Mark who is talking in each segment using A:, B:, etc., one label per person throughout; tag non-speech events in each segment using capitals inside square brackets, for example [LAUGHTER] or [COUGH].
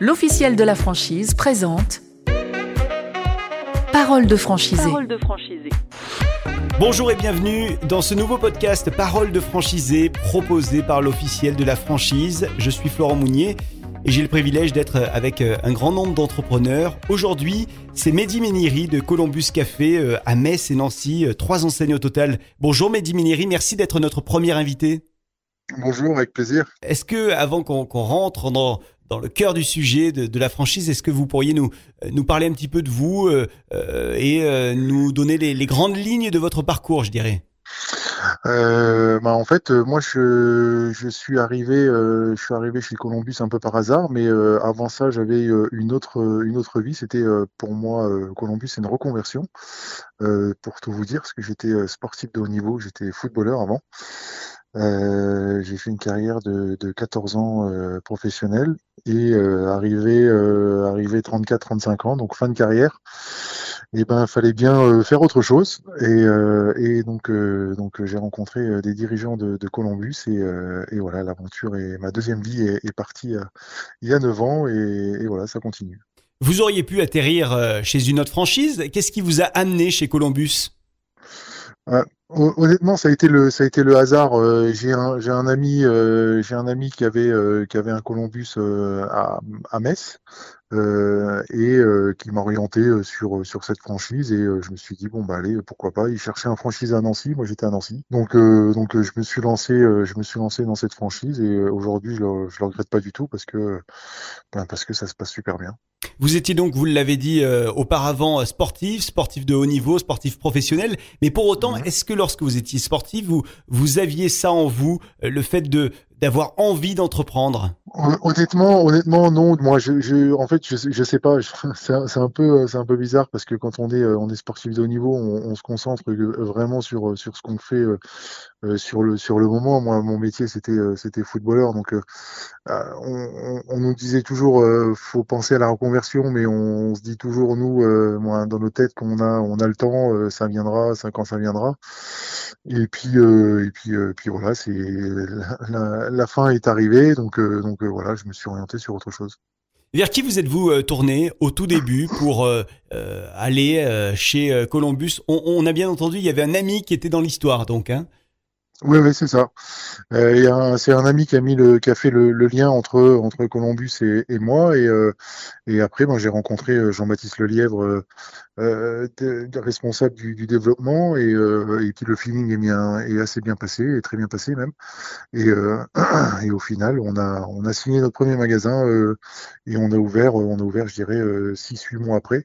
A: l'officiel de la franchise présente Parole de franchisé.
B: Parole de franchisé.
C: Bonjour et bienvenue dans ce nouveau podcast Parole de franchisé proposé par l'officiel de la franchise. Je suis Florent Mounier et j'ai le privilège d'être avec euh, un grand nombre d'entrepreneurs. Aujourd'hui, c'est Mehdi Méniri de Columbus Café euh, à Metz et Nancy, euh, trois enseignes au total. Bonjour Mehdi Méniri, merci d'être notre premier invité.
D: Bonjour, avec plaisir.
C: Est-ce que, avant qu'on rentre dans, dans le cœur du sujet de, la franchise, est-ce que vous pourriez nous, nous parler un petit peu de vous et nous donner les, grandes lignes de votre parcours, je dirais?
D: Euh, bah, en fait, euh, moi, je, je suis arrivé, euh, je suis arrivé chez Columbus un peu par hasard, mais euh, avant ça, j'avais une autre, une autre vie. C'était pour moi, Columbus, c'est une reconversion, pour tout vous dire, parce que j'étais sportif de haut niveau, j'étais footballeur avant. j'ai fait une carrière de, de 14 ans euh, professionnelle et arrivé, arrivé 34-35 ans, donc fin de carrière et eh ben fallait bien euh, faire autre chose et, euh, et donc euh, donc j'ai rencontré des dirigeants de, de Columbus et, et voilà l'aventure et ma deuxième vie est, est partie il y a 9 ans et, et, voilà ça continue.
C: Vous auriez pu atterrir chez une autre franchise. Qu'est-ce qui vous a amené chez Columbus?
D: Honnêtement, ça a été le ça a été le hasard. j'ai un j'ai un ami j'ai un ami qui avait qui avait un Columbus à, à Metz euh, et euh, qui m'a orienté euh, sur sur cette franchise. Et je me suis dit bon bah allez pourquoi pas il cherchait un franchise à Nancy. Moi j'étais à Nancy. Donc donc je me suis lancé je me suis lancé dans cette franchise. Et aujourd'hui je le, je le regrette pas du tout parce que ben, parce que ça se passe super bien.
C: Vous étiez donc, vous l'avez dit auparavant, sportif, sportif de haut niveau, sportif professionnel. Mais pour autant, est-ce que lorsque vous étiez sportif, vous, vous aviez ça en vous, le fait de d'avoir envie d'entreprendre
D: Honnêtement, honnêtement, non. Moi, je, en fait, je, je sais pas. [LAUGHS] C'est un peu, c'est un peu bizarre parce que quand on est, euh, on est sportif de haut niveau, on, se concentre vraiment sur sur ce qu'on fait euh, euh, sur le sur le moment. Moi, mon métier, c'était c'était footballeur, donc on, nous disait toujours, faut penser à la reconversion, mais on, se dit toujours nous, moi, dans nos têtes, qu'on a on a le temps, ça viendra, ça quand ça viendra. Et puis et puis puis voilà, c'est fin est arrivée, donc, euh, donc euh, voilà, je me suis orienté sur autre chose.
C: Vers qui vous êtes-vous euh, tourné au tout début pour aller chez Columbus? On, a bien entendu, il y avait un ami qui était dans l'histoire, donc. Hein
D: oui, oui, c'est ça. Euh, c'est un ami qui a mis le, qui a fait le, lien entre entre Columbus et, et moi, et, euh, et après, moi, j'ai rencontré euh, Jean-Baptiste Lelièvre, euh, responsable du, du développement, et, et puis le feeling est bien, est assez bien passé, est très bien passé même. Et, [CLEARS THROAT] et au final, on a on a signé notre premier magasin et on a ouvert, on a ouvert, je dirais, six huit mois après.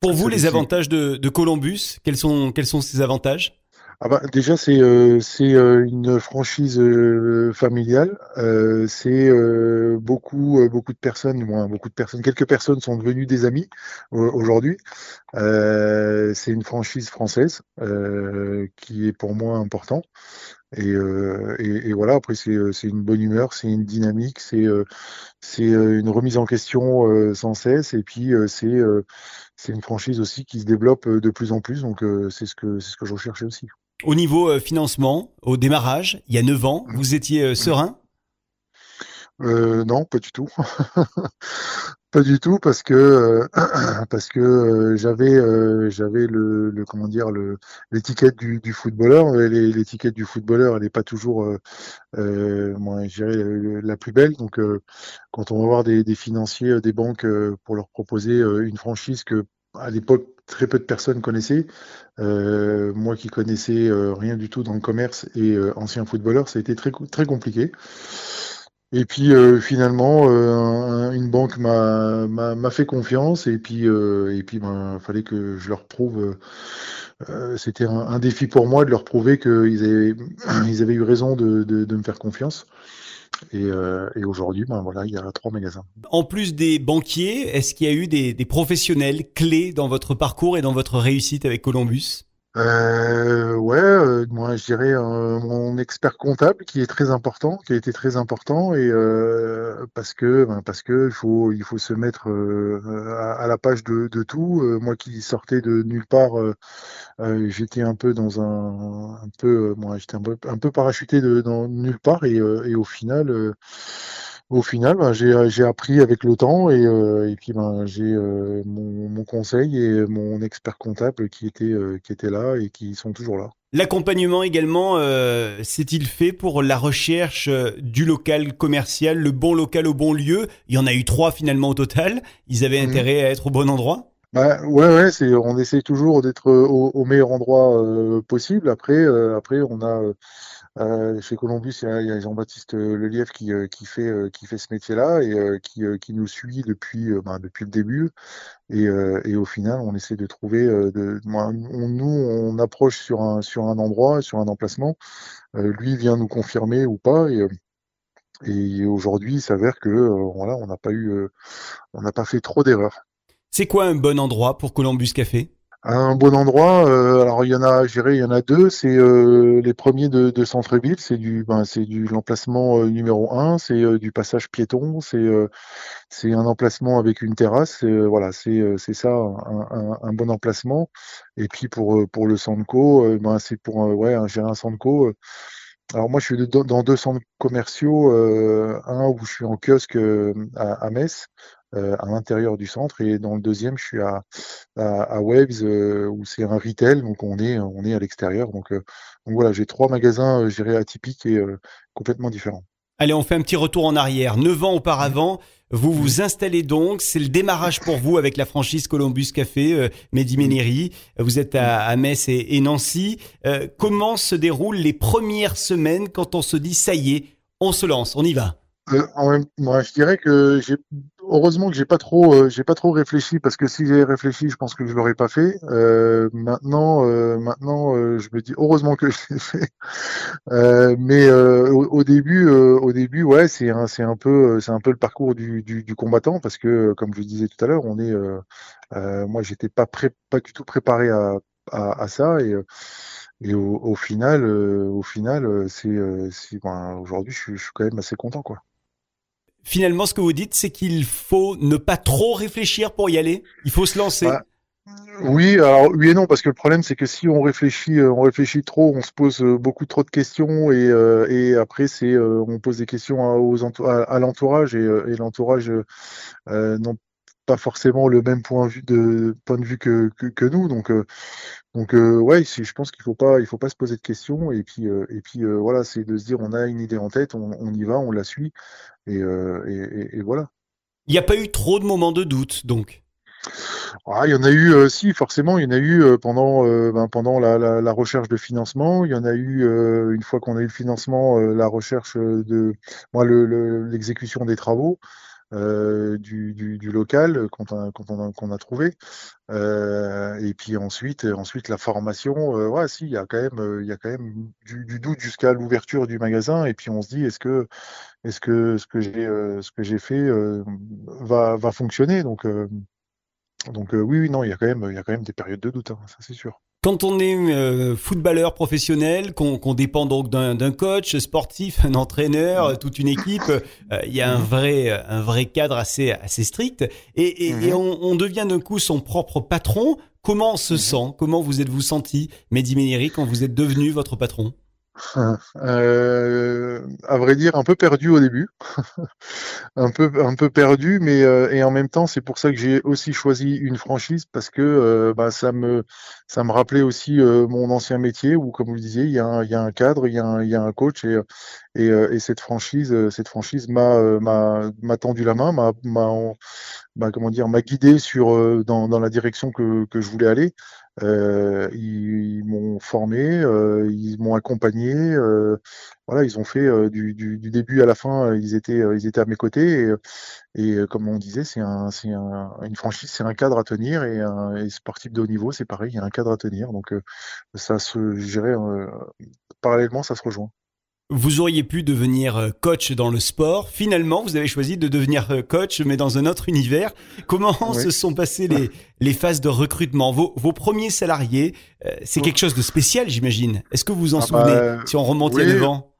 C: Pour vous, les avantages de, de Columbus, quels sont quels sont ces avantages?
D: Ah bah, déjà c'est euh, euh, une franchise euh, familiale. c'est beaucoup beaucoup de personnes, moins beaucoup de personnes, quelques personnes sont devenues des amis aujourd'hui. c'est une franchise française qui est pour moi important. Et, et, voilà, après c'est une bonne humeur, c'est une dynamique, c'est une remise en question sans cesse, et puis c'est une franchise aussi qui se développe de plus en plus, donc c'est ce que ce que je recherchais aussi.
C: Au niveau euh, financement, au démarrage, il y a 9 ans, vous étiez euh, serein?
D: Euh, Non, pas du tout. [LAUGHS] pas du tout parce que [CLEARS THROAT] parce que j'avais j'avais le, comment dire le l'étiquette du, du footballeur. L'étiquette du footballeur elle n'est pas toujours moi je la plus belle. Donc quand on va voir des, des financiers des banques pour leur proposer une franchise que à l'époque très peu de personnes connaissaient. Euh, moi qui connaissais euh, rien du tout dans le commerce et euh, ancien footballeur, ça a été très, très compliqué. Et puis finalement, une banque m'a fait confiance et puis et puis ben fallait que je leur prouve. C'était un, défi pour moi de leur prouver qu'ils avaient [CLEARS THROAT] eu raison de me faire confiance. Et, euh, et aujourd'hui, ben voilà, il y a trois magasins.
C: En plus des banquiers, est-ce qu'il y a eu des professionnels clés dans votre parcours et dans votre réussite avec Columbus?
D: Euh, ouais, euh, moi je dirais euh, mon expert comptable qui est très important, qui a été très important et euh, parce que ben, parce que il faut il faut se mettre à, à, la page de, de tout. moi qui sortais de nulle part, j'étais un peu dans un un peu moi j'étais un peu un peu parachuté de dans nulle part et, et au final au final, ben, j'ai appris avec le temps et, et puis ben, j'ai mon, mon, conseil et mon expert comptable qui étaient, qui étaient là et qui sont toujours là.
C: L'accompagnement également, euh, s'est-il fait pour la recherche euh, du local commercial, le bon local au bon lieu? Il y en a eu trois finalement au total. Ils avaient mhm. intérêt à être au bon endroit?
D: Bah, ouais, ouais, c'est, on essaie toujours d'être au, au meilleur endroit euh, possible. Après, euh, après, on a euh, chez Columbus, il y a, Jean-Baptiste Lelièvre qui, qui fait qui fait ce métier-là et qui, qui nous suit depuis bah, depuis le début. Et, et au final, on essaie de trouver. de, on, nous, on approche sur un sur un endroit, sur un emplacement. lui vient nous confirmer ou pas. Et, et aujourd'hui, il s'avère que voilà, on n'a pas eu, on n'a pas fait trop d'erreurs.
C: C'est quoi un bon endroit pour Columbus Café?
D: Un bon endroit, euh, alors il y en a, je dirais, il y en a deux. C'est euh, les premiers de, de centre-ville, c'est du, ben, c'est du l'emplacement euh, numéro un, c'est du passage piéton, c'est c'est un emplacement avec une terrasse. voilà, c'est c'est ça, un, un, bon emplacement. Et puis pour pour le Sandco, ben c'est pour ouais, gérer un Sandco. alors moi, je suis dans deux centres commerciaux, un où je suis en kiosque à, à Metz, euh, à l'intérieur du centre et dans le deuxième je suis à, à, Waves euh, où c'est un retail donc on est on est à l'extérieur donc, euh, donc voilà j'ai trois magasins gérés atypiques et complètement différents.
C: Allez, on fait un petit retour en arrière. Neuf ans auparavant, vous vous installez donc. C'est le démarrage pour vous avec la franchise Columbus Café, euh, Mehdi Méneri. Vous êtes à, Metz et, Nancy. comment se déroulent les premières semaines quand on se dit ça y est, on se lance, on y va?
D: En même, moi, je dirais que j'ai heureusement que j'ai pas trop euh, j'ai pas trop réfléchi parce que si j'avais réfléchi je pense que je l'aurais pas fait. Euh, maintenant euh, maintenant je me dis heureusement que [LAUGHS] je l'ai fait. Mais au, début au début ouais c'est un c'est un peu c'est un peu le parcours du, du, du, combattant parce que comme je disais tout à l'heure on est moi j'étais pas prêt pas du tout préparé à, à, à ça. Et et au, au final au final c'est ben, aujourd'hui je je suis quand même assez content quoi
C: finalement, ce que vous dites, c'est qu'il faut ne pas trop réfléchir pour y aller. Il faut se lancer. Bah,
D: oui, alors oui et non, parce que le problème, c'est que si on réfléchit, euh, on réfléchit trop, on se pose euh, beaucoup trop de questions et, euh, et après, c'est on pose des questions à, l'entourage et, et l'entourage n'ont pas forcément le même point de vue de point de vue que, que, que nous. Donc, donc ouais, je pense qu'il faut pas, il faut pas se poser de questions et puis et puis voilà, c'est de se dire on a une idée en tête, on, on y va, on la suit euh, et, et, voilà.
C: Il n'y a pas eu trop de moments de doute, donc?
D: Ah, il y en a eu, euh, si forcément, il y en a eu euh, pendant ben, pendant la, la, la, recherche de financement. Il y en a eu une fois qu'on a eu le financement, la recherche de, moi, l'exécution le, des travaux. Euh, du, local qu'on a, qu'on a, trouvé. Euh, et puis ensuite, ensuite la formation. Euh, ouais, si, il y a quand même, du, doute jusqu'à l'ouverture du magasin. Et puis on se dit, est-ce que, est-ce que ce que j'ai, fait va, fonctionner? Donc, donc oui, oui, non, il y a quand même, il y a quand même des périodes de doute, hein, ça c'est sûr.
C: Quand on est euh, footballeur professionnel, qu'on dépend donc d'un coach sportif, un entraîneur, toute une équipe, euh, il y a un vrai, un vrai cadre assez, assez strict. Et, et, et mhm. on, on, devient d'un coup son propre patron. Comment on se mhm. sent? Comment vous êtes-vous senti, Mehdi Méniri, quand vous êtes devenu votre patron? [LAUGHS]
D: euh, à vrai dire, un peu perdu au début, [LAUGHS] un peu perdu, mais euh, et en même temps, c'est pour ça que j'ai aussi choisi une franchise parce que euh, bah, ça me rappelait aussi euh, mon ancien métier où, comme vous le disiez, il y a un, cadre, il y a un, coach et et, et cette franchise cette franchise m'a tendu la main, m'a m'a comment m'a guidé dans la direction que je voulais aller. Euh, ils, m'ont formé, euh, ils m'ont accompagné. Euh, voilà, ils ont fait du, du, du, début à la fin, ils étaient, ils étaient à mes côtés. Et, et comme on disait, c'est un, c'est un, une franchise, c'est un cadre à tenir. Et un et sportif de haut niveau, c'est pareil, il y a un cadre à tenir. Donc ça se, gérer parallèlement, ça se rejoint.
C: Vous auriez pu devenir euh, coach dans le sport. Finalement, vous avez choisi de devenir euh, coach, mais dans un autre univers. Comment [LAUGHS] se sont passées les, [LAUGHS] les phases de recrutement? Vos, vos premiers salariés, euh, c'est quelque chose de spécial, j'imagine. Est-ce que vous vous en ah souvenez bah, si on remonte oui. devant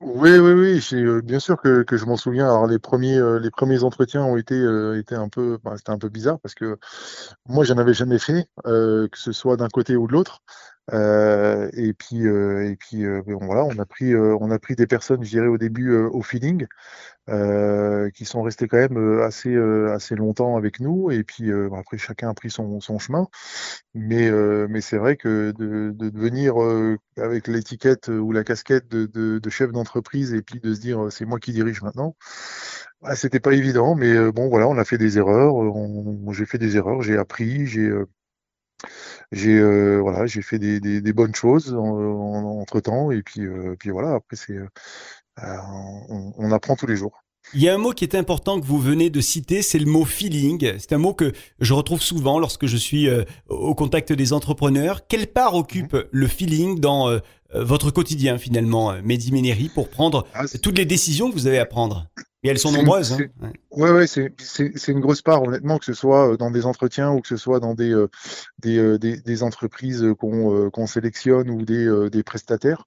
D: Oui, oui, oui. bien sûr que, que je m'en souviens. Alors les premiers, les premiers entretiens ont été, été un peu, bah, c'était un peu bizarre parce que moi, j'en avais jamais fait, que ce soit d'un côté ou de l'autre. Et puis, et puis voilà, on a pris, on a pris des personnes, je dirais au début au feeling, qui sont restées quand même assez, assez longtemps avec nous. Et puis après, chacun a pris son, son chemin. Mais, mais c'est vrai que de, de devenir avec l'étiquette ou la casquette de, de, de chef d'entreprise et puis de se dire c'est moi qui dirige maintenant. Ah, c'était pas évident, mais bon voilà, on a fait des erreurs. j'ai fait des erreurs, j'ai appris, j'ai j'ai euh, voilà, j'ai fait des, des, des, bonnes choses en, entre temps et puis euh, puis voilà. Après c'est euh, on, on, apprend tous les jours.
C: Il y a un mot qui est important que vous venez de citer, c'est le mot feeling. C'est un mot que je retrouve souvent lorsque je suis au contact des entrepreneurs. Quelle part occupe mmh. le feeling dans votre quotidien finalement, Mehdi Ménéry, pour prendre ah, toutes les décisions que vous avez à prendre? Et elles sont nombreuses. Hein.
D: Ouais, ouais, c'est une grosse part, honnêtement, que ce soit euh, dans des entretiens ou que ce soit dans des, euh, des, euh, des, des, entreprises qu'on sélectionne ou des, des prestataires.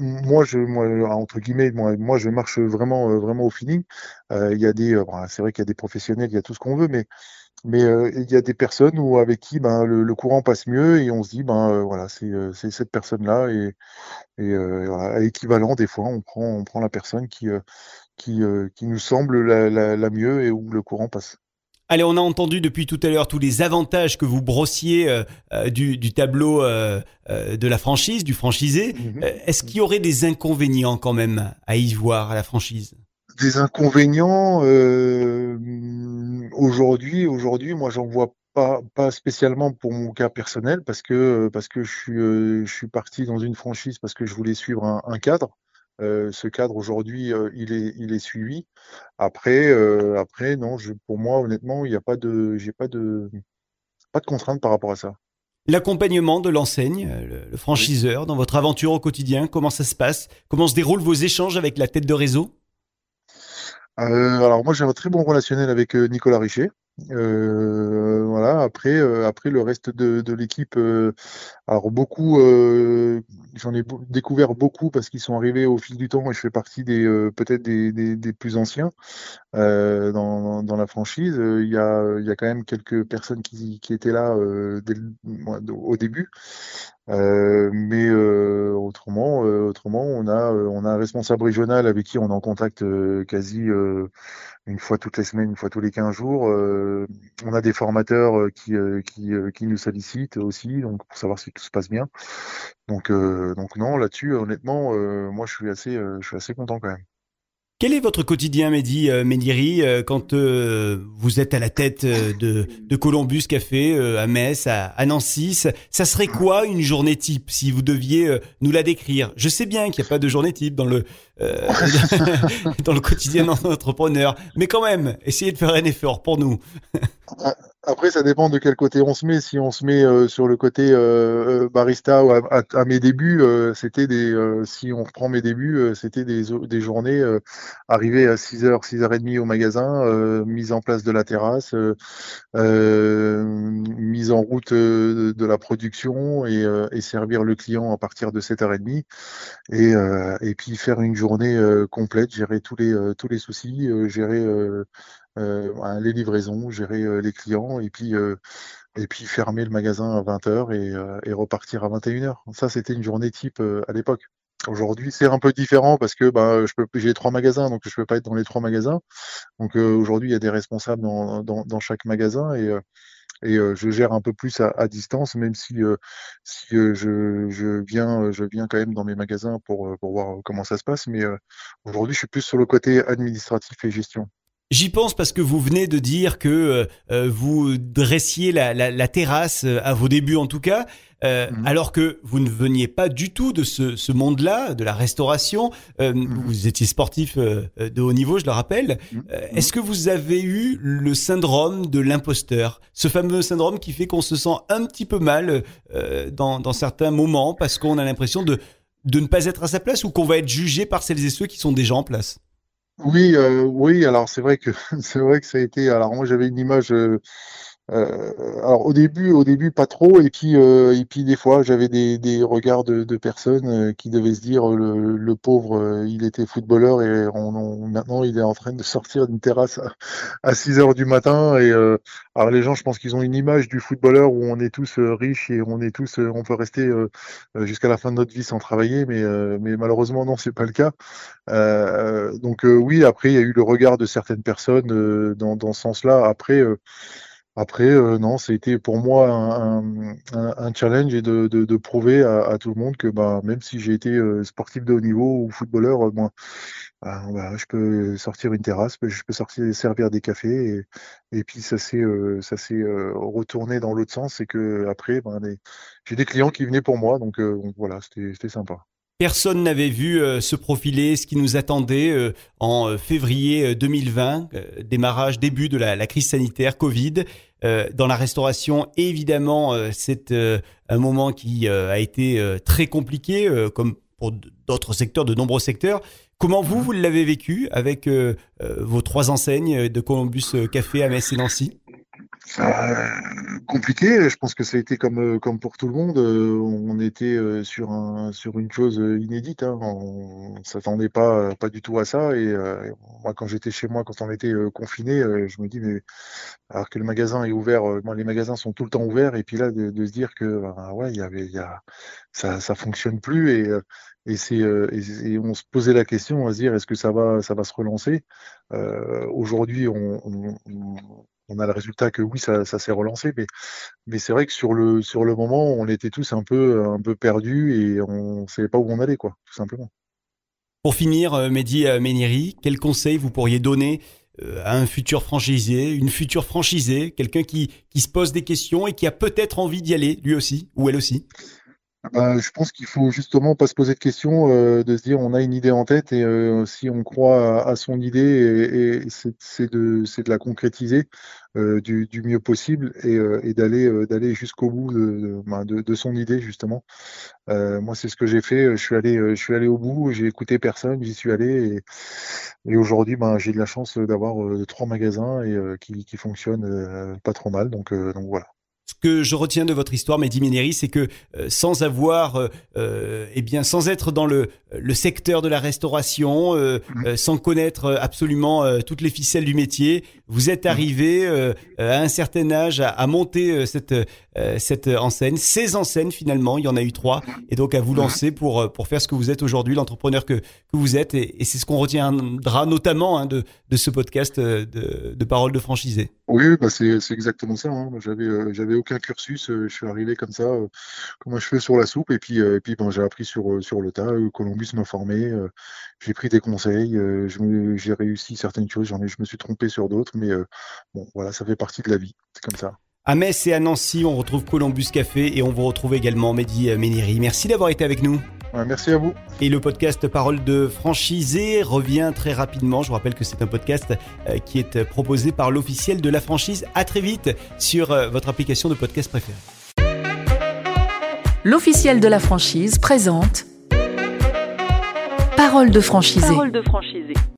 D: Euh, moi, je, moi, entre guillemets, moi, moi, je marche vraiment, vraiment au feeling. Il y a des, c'est vrai qu'il y a des professionnels, il y a tout ce qu'on veut, mais mais euh, il y a des personnes où, avec qui ben, le, courant passe mieux et on se dit, ben euh, voilà, c'est euh, cette personne-là et, voilà, à équivalent, des fois, on prend, on prend la personne qui, qui, qui nous semble la, la, mieux et où le courant passe.
C: Allez, on a entendu depuis tout à l'heure tous les avantages que vous brossiez du, du, tableau de la franchise, du franchisé. Mmh est-ce qu'il y aurait des inconvénients quand même à y voir à la franchise?
D: Des inconvénients euh, aujourd'hui, aujourd'hui, moi j'en vois pas, pas spécialement pour mon cas personnel parce que parce que je suis euh, je suis parti dans une franchise parce que je voulais suivre un, cadre. Euh, ce cadre aujourd'hui, il est il est suivi. Après après non, je, pour moi honnêtement, il n'y a pas de j'ai pas de pas de contrainte par rapport à ça.
C: L'accompagnement de l'enseigne, le, franchiseur, dans votre aventure au quotidien, comment ça se passe? Comment se déroulent vos échanges avec la tête de réseau?
D: Euh, alors moi j'ai un très bon relationnel avec euh, Nicolas Richer. Euh, voilà. Après, après le reste de, l'équipe, alors beaucoup, j'en ai découvert beaucoup parce qu'ils sont arrivés au fil du temps et je fais partie des peut-être des, plus anciens dans, la franchise. Il y a, il y a quand même quelques personnes qui, étaient là au début. Euh, mais euh, autrement, euh, autrement, on a on a un responsable régional avec qui on est en contact quasi une fois toutes les semaines, une fois tous les 15 jours. on a des formateurs qui qui, qui nous sollicitent aussi, donc pour savoir si tout se passe bien. Donc donc non, là-dessus, honnêtement, moi je suis assez je suis assez content quand même.
C: Quel est votre quotidien, Mehdi euh, Médiri, euh, quand euh, vous êtes à la tête de, de Columbus Café à Metz, à, Nancy Ça serait quoi une journée type si vous deviez nous la décrire? Je sais bien qu'il n'y a pas de journée type dans le [LAUGHS] dans le quotidien d'un entrepreneur, mais quand même, essayez de faire un effort pour nous.
D: Après, ça dépend de quel côté on se met. Si on se met euh, sur le côté euh, euh, barista ou à, mes débuts, c'était des. si on reprend mes débuts, c'était des, des journées arrivées à 6h, 6h30 au magasin, mise en place de la terrasse, mise en route de, la production et, et, servir le client à partir de 7h30. Et, et puis faire une journée complète, gérer tous les tous les soucis, gérer euh, les livraisons, gérer euh, les clients et puis euh, et puis fermer le magasin à 20h et, repartir à 21h. Ça, c'était une journée type à l'époque. Aujourd'hui, c'est un peu différent parce que bah, je peux, j'ai trois magasins, donc je peux pas être dans les trois magasins. Donc aujourd'hui, il y a des responsables dans, dans, chaque magasin et, et je gère un peu plus à, distance, même si, si je, je, viens, je viens quand même dans mes magasins pour, pour voir comment ça se passe. Mais aujourd'hui, je suis plus sur le côté administratif et gestion.
C: J'y pense parce que vous venez de dire que euh, euh, vous dressiez la, la, la, terrasse euh, à vos débuts en tout cas, mhm. alors que vous ne veniez pas du tout de ce, ce monde-là, de la restauration. Mhm. Vous étiez sportif de haut niveau, je le rappelle. Mhm. Est-ce que vous avez eu le syndrome de l'imposteur, ce fameux syndrome qui fait qu'on se sent un petit peu mal dans, dans certains moments parce qu'on a l'impression de de ne pas être à sa place ou qu'on va être jugé par celles et ceux qui sont déjà en place?
D: Oui, euh, oui. Alors c'est vrai que [LAUGHS] c'est vrai que ça a été. Alors moi j'avais une image euh, alors au début, au début pas trop, et puis euh, et puis des fois j'avais des, des regards de, de personnes euh, qui devaient se dire le, le pauvre, il était footballeur et on, maintenant il est en train de sortir d'une terrasse à, à 6 heures du matin. Et alors les gens, je pense qu'ils ont une image du footballeur où on est tous riches et on est tous, on peut rester jusqu'à la fin de notre vie sans travailler, mais mais malheureusement non, c'est pas le cas. donc oui, après il y a eu le regard de certaines personnes dans, dans ce sens-là. Après après, euh, non, été pour moi un, challenge et de, prouver à, tout le monde que bah, même si j'ai été euh, sportif de haut niveau ou footballeur, euh, moi, bah, je peux sortir une terrasse, je peux sortir servir des cafés et, puis ça s'est retourné dans l'autre sens, c'est que après, bah, j'ai des clients qui venaient pour moi, donc, donc voilà, c'était sympa.
C: Personne n'avait vu euh, se profiler ce qui nous attendait euh, en euh, février 2020, démarrage, début de la, crise sanitaire, Covid. dans la restauration, évidemment, c'est un moment qui a été très compliqué, comme pour d'autres secteurs, de nombreux secteurs. Comment vous, vous l'avez vécu avec vos trois enseignes de Columbus Café à Metz et Nancy
D: compliqué. Je pense que ça a été comme euh, comme pour tout le monde. Euh, on était euh, sur un sur une chose inédite. Hein. On s'attendait pas pas du tout à ça. Et moi, quand j'étais chez moi, quand on était confiné, je me dis mais alors que le magasin est ouvert, moi, les magasins sont tout le temps ouverts. Et puis là, de, se dire que bah, ouais, il y avait y a ça ça fonctionne plus et et c'est et, on se posait la question à se dire est-ce que ça va ça va se relancer? Aujourd'hui, on, on on a le résultat que oui, ça, s'est relancé, mais, mais c'est vrai que sur le, sur le moment, on était tous un peu, un peu perdus et on ne savait pas où on allait, quoi, tout simplement.
C: Pour finir, euh, Mehdi euh, Méniri, quel conseil vous pourriez donner euh, à un futur franchisé, une future franchisée, quelqu'un qui, qui se pose des questions et qui a peut-être envie d'y aller, lui aussi, ou elle aussi?
D: Bah, je pense qu'il faut justement pas se poser de questions, euh, de se dire on a une idée en tête et euh, si on croit à, son idée, et, et c'est de, de la concrétiser euh, du, du, mieux possible et, et d'aller d'aller jusqu'au bout de, de, de, son idée justement. moi, c'est ce que j'ai fait. Je suis allé je suis allé au bout. J'ai écouté personne. J'y suis allé et, et aujourd'hui, ben, j'ai de la chance d'avoir trois magasins et qui, qui fonctionnent pas trop mal. Donc donc voilà
C: ce que je retiens de votre histoire, Mehdi Ménéry, c'est que euh, sans avoir, euh, euh, eh bien, sans être dans le, le secteur de la restauration, mmh. sans connaître absolument toutes les ficelles du métier, vous êtes mmh. arrivé à un certain âge à, monter cette cette enseigne, ces enseignes finalement, il y en a eu trois, et donc à vous mmh. lancer pour pour faire ce que vous êtes aujourd'hui, l'entrepreneur que, que vous êtes, et, c'est ce qu'on retiendra notamment hein, de de ce podcast de, de paroles de franchisé.
D: Oui, bah c'est exactement ça. Hein. J'avais j'avais aucun cursus. Euh, je suis arrivé comme ça, euh, comme je fais sur la soupe. Et puis, euh, et puis ben, j'ai appris sur, sur le tas. Columbus m'a formé. j'ai pris des conseils. j'ai réussi certaines choses. J'en ai, je me suis trompé sur d'autres. Mais bon, voilà, ça fait partie de la vie. C'est comme ça.
C: À Metz et à Nancy, on retrouve Columbus Café et on vous retrouve également Mehdi Méniri. Merci d'avoir été avec nous.
D: Merci à vous.
C: Et le podcast Parole de franchisé revient très rapidement. Je vous rappelle que c'est un podcast euh, qui est proposé par l'officiel de la franchise. À très vite sur euh, votre application de podcast préférée.
A: L'officiel de la franchise présente Parole de franchisé. Parole de franchisé.